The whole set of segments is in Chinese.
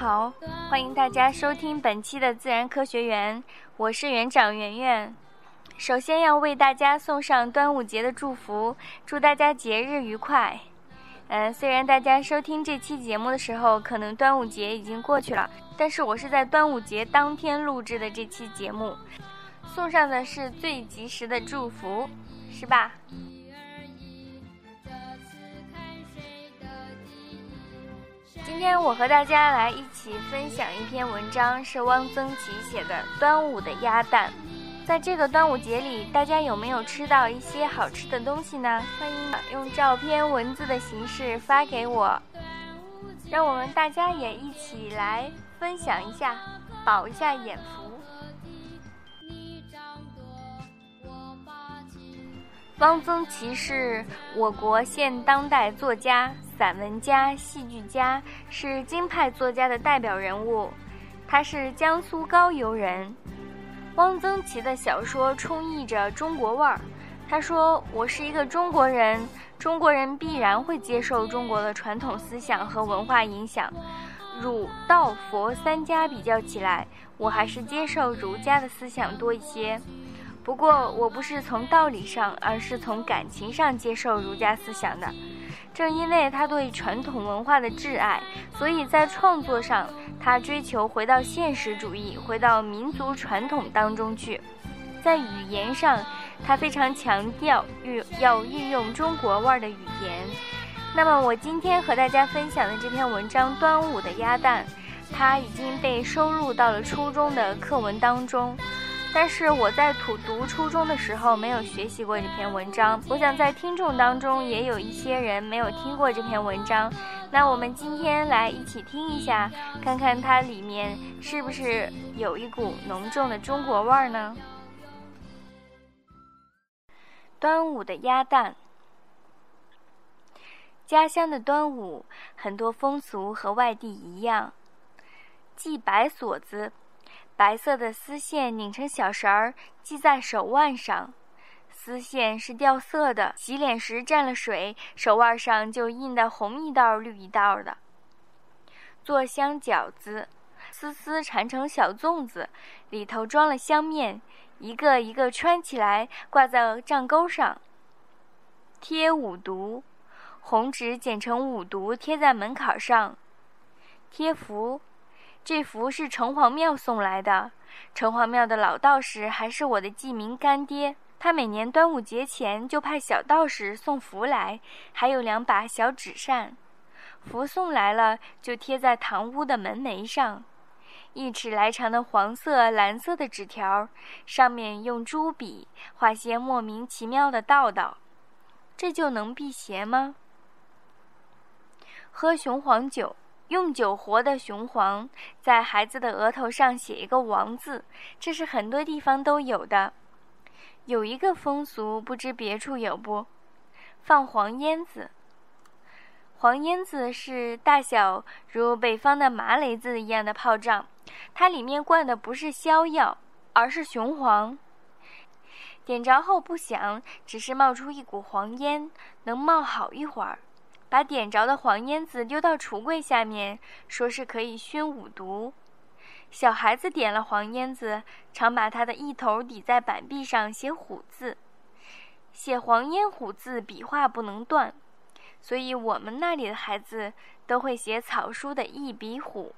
好，欢迎大家收听本期的自然科学园，我是园长圆圆。首先要为大家送上端午节的祝福，祝大家节日愉快。嗯，虽然大家收听这期节目的时候，可能端午节已经过去了，但是我是在端午节当天录制的这期节目，送上的是最及时的祝福，是吧？今天我和大家来一起分享一篇文章，是汪曾祺写的《端午的鸭蛋》。在这个端午节里，大家有没有吃到一些好吃的东西呢？欢迎用照片、文字的形式发给我，让我们大家也一起来分享一下，饱一下眼福。汪曾祺是我国现当代作家。散文家、戏剧家是京派作家的代表人物，他是江苏高邮人。汪曾祺的小说充溢着中国味儿。他说：“我是一个中国人，中国人必然会接受中国的传统思想和文化影响。儒、道、佛三家比较起来，我还是接受儒家的思想多一些。不过，我不是从道理上，而是从感情上接受儒家思想的。”正因为他对传统文化的挚爱，所以在创作上，他追求回到现实主义，回到民族传统当中去。在语言上，他非常强调运要运用中国味儿的语言。那么，我今天和大家分享的这篇文章《端午的鸭蛋》，它已经被收录到了初中的课文当中。但是我在读读初中的时候没有学习过这篇文章，我想在听众当中也有一些人没有听过这篇文章，那我们今天来一起听一下，看看它里面是不是有一股浓重的中国味儿呢？端午的鸭蛋，家乡的端午很多风俗和外地一样，系白锁子。白色的丝线拧成小绳儿，系在手腕上。丝线是掉色的，洗脸时沾了水，手腕上就印的红一道绿一道的。做香饺子，丝丝缠成小粽子，里头装了香面，一个一个穿起来，挂在帐钩上。贴五毒，红纸剪成五毒，贴在门槛上。贴符。这幅是城隍庙送来的，城隍庙的老道士还是我的记名干爹。他每年端午节前就派小道士送符来，还有两把小纸扇。符送来了，就贴在堂屋的门楣上，一尺来长的黄色、蓝色的纸条，上面用朱笔画些莫名其妙的道道。这就能辟邪吗？喝雄黄酒。用酒活的雄黄，在孩子的额头上写一个“王”字，这是很多地方都有的。有一个风俗，不知别处有不？放黄烟子。黄烟子是大小如北方的麻雷子一样的炮仗，它里面灌的不是硝药，而是雄黄。点着后不响，只是冒出一股黄烟，能冒好一会儿。把点着的黄烟子丢到橱柜下面，说是可以熏五毒。小孩子点了黄烟子，常把他的一头抵在板壁上写虎字。写黄烟虎字，笔画不能断，所以我们那里的孩子都会写草书的一笔虎。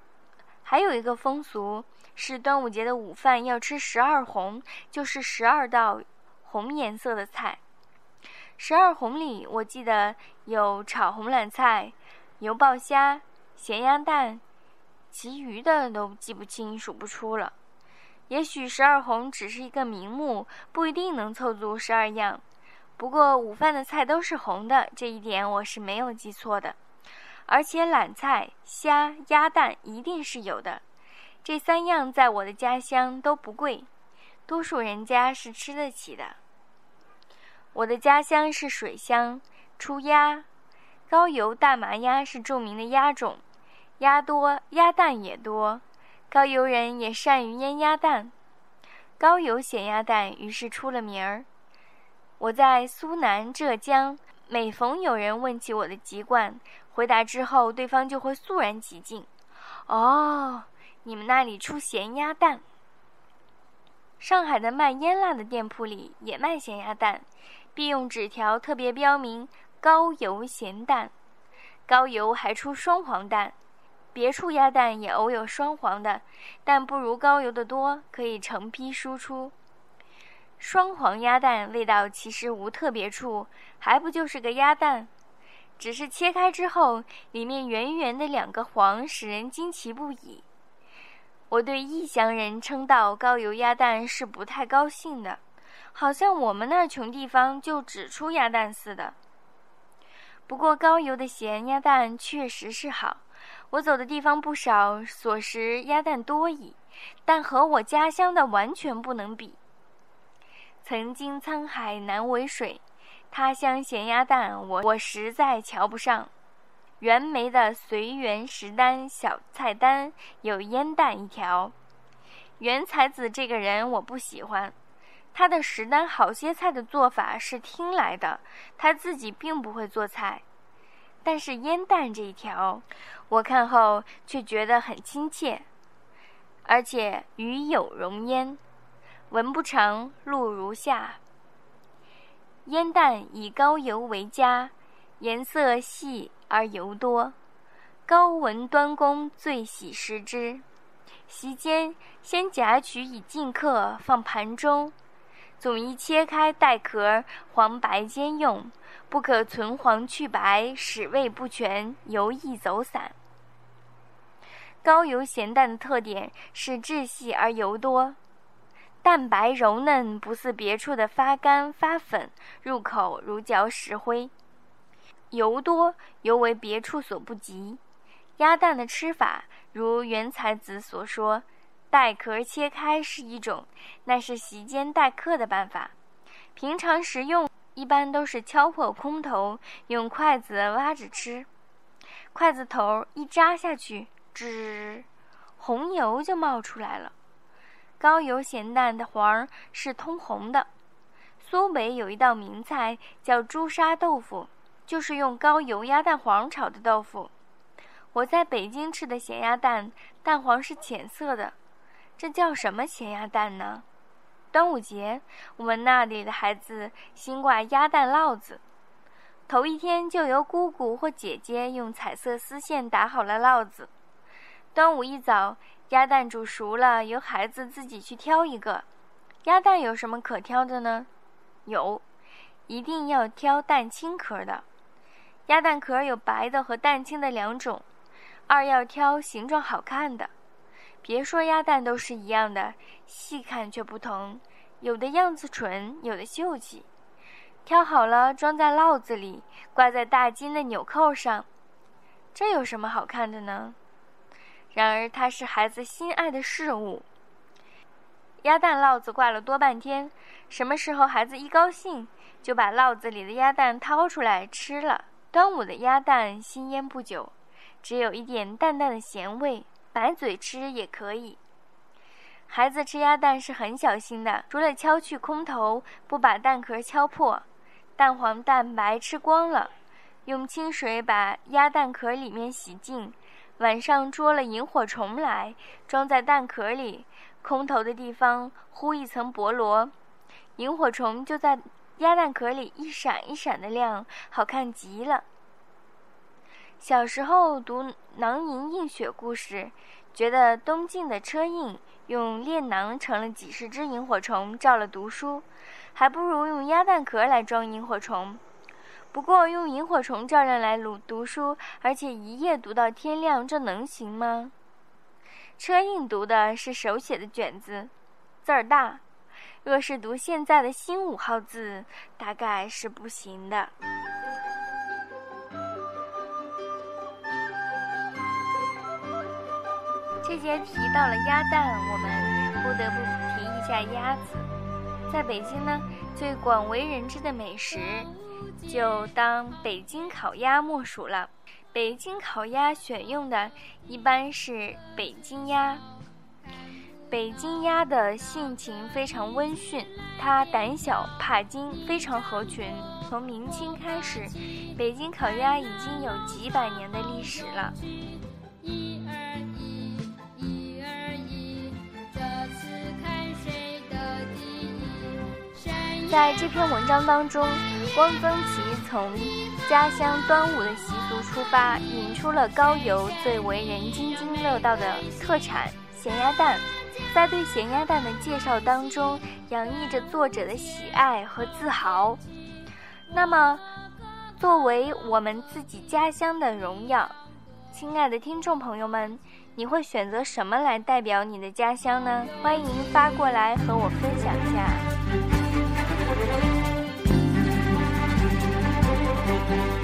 还有一个风俗是端午节的午饭要吃十二红，就是十二道红颜色的菜。十二红里，我记得有炒红榄菜、油爆虾、咸鸭蛋，其余的都记不清、数不出了。也许十二红只是一个名目，不一定能凑足十二样。不过午饭的菜都是红的，这一点我是没有记错的。而且榄菜、虾、鸭蛋一定是有的。这三样在我的家乡都不贵，多数人家是吃得起的。我的家乡是水乡，出鸭，高邮大麻鸭是著名的鸭种，鸭多，鸭蛋也多，高邮人也善于腌鸭蛋，高邮咸鸭蛋于是出了名儿。我在苏南、浙江，每逢有人问起我的籍贯，回答之后，对方就会肃然起敬：“哦，你们那里出咸鸭蛋。上海的卖腌腊的店铺里也卖咸鸭蛋，并用纸条特别标明“高邮咸蛋”。高邮还出双黄蛋，别处鸭蛋也偶有双黄的，但不如高邮的多，可以成批输出。双黄鸭蛋味道其实无特别处，还不就是个鸭蛋，只是切开之后，里面圆圆的两个黄，使人惊奇不已。我对异乡人称道高邮鸭蛋是不太高兴的，好像我们那穷地方就只出鸭蛋似的。不过高邮的咸鸭蛋确实是好，我走的地方不少，所食鸭蛋多矣，但和我家乡的完全不能比。曾经沧海难为水，他乡咸鸭蛋我我实在瞧不上。袁枚的随园食单小菜单有腌蛋一条。袁才子这个人我不喜欢，他的食单好些菜的做法是听来的，他自己并不会做菜。但是腌蛋这一条，我看后却觉得很亲切，而且与有容焉。文不成，录如下：腌蛋以高油为佳，颜色细。而油多，高文端公最喜食之。席间先夹取以尽客，放盘中。总宜切开带壳，黄白兼用，不可存黄去白，使味不全，油易走散。高油咸蛋的特点是质细而油多，蛋白柔嫩，不似别处的发干发粉，入口如嚼石灰。油多，尤为别处所不及。鸭蛋的吃法，如袁才子所说，带壳切开是一种，那是席间待客的办法。平常食用，一般都是敲破空头，用筷子挖着吃。筷子头一扎下去，吱，红油就冒出来了。高油咸蛋的黄是通红的。苏北有一道名菜叫朱砂豆腐。就是用高油鸭蛋黄炒的豆腐。我在北京吃的咸鸭蛋，蛋黄是浅色的，这叫什么咸鸭蛋呢？端午节，我们那里的孩子新挂鸭蛋烙子，头一天就由姑姑或姐姐用彩色丝线打好了烙子。端午一早，鸭蛋煮熟了，由孩子自己去挑一个。鸭蛋有什么可挑的呢？有，一定要挑蛋清壳的。鸭蛋壳有白的和蛋清的两种，二要挑形状好看的。别说鸭蛋都是一样的，细看却不同，有的样子蠢，有的秀气。挑好了装在烙子里，挂在大金的纽扣上，这有什么好看的呢？然而它是孩子心爱的事物。鸭蛋烙子挂了多半天，什么时候孩子一高兴，就把烙子里的鸭蛋掏出来吃了。端午的鸭蛋新腌不久，只有一点淡淡的咸味，白嘴吃也可以。孩子吃鸭蛋是很小心的，除了敲去空头，不把蛋壳敲破，蛋黄蛋白吃光了，用清水把鸭蛋壳里面洗净。晚上捉了萤火虫来，装在蛋壳里，空头的地方糊一层薄膜，萤火虫就在。鸭蛋壳里一闪一闪的亮，好看极了。小时候读《囊萤映雪》故事，觉得东晋的车胤用炼囊盛了几十只萤火虫，照了读书，还不如用鸭蛋壳来装萤火虫。不过用萤火虫照亮来读读书，而且一夜读到天亮，这能行吗？车胤读的是手写的卷子，字儿大。若是读现在的新五号字，大概是不行的。这节提到了鸭蛋，我们不得不提一下鸭子。在北京呢，最广为人知的美食，就当北京烤鸭莫属了。北京烤鸭选用的一般是北京鸭。北京鸭的性情非常温驯，它胆小怕惊，非常合群。从明清开始，北京烤鸭已经有几百年的历史了。在这篇文章当中，汪曾祺从家乡端午的习俗出发，引出了高邮最为人津津乐道的特产咸鸭蛋。在对咸鸭蛋的介绍当中，洋溢着作者的喜爱和自豪。那么，作为我们自己家乡的荣耀，亲爱的听众朋友们，你会选择什么来代表你的家乡呢？欢迎发过来和我分享一下。Thank you.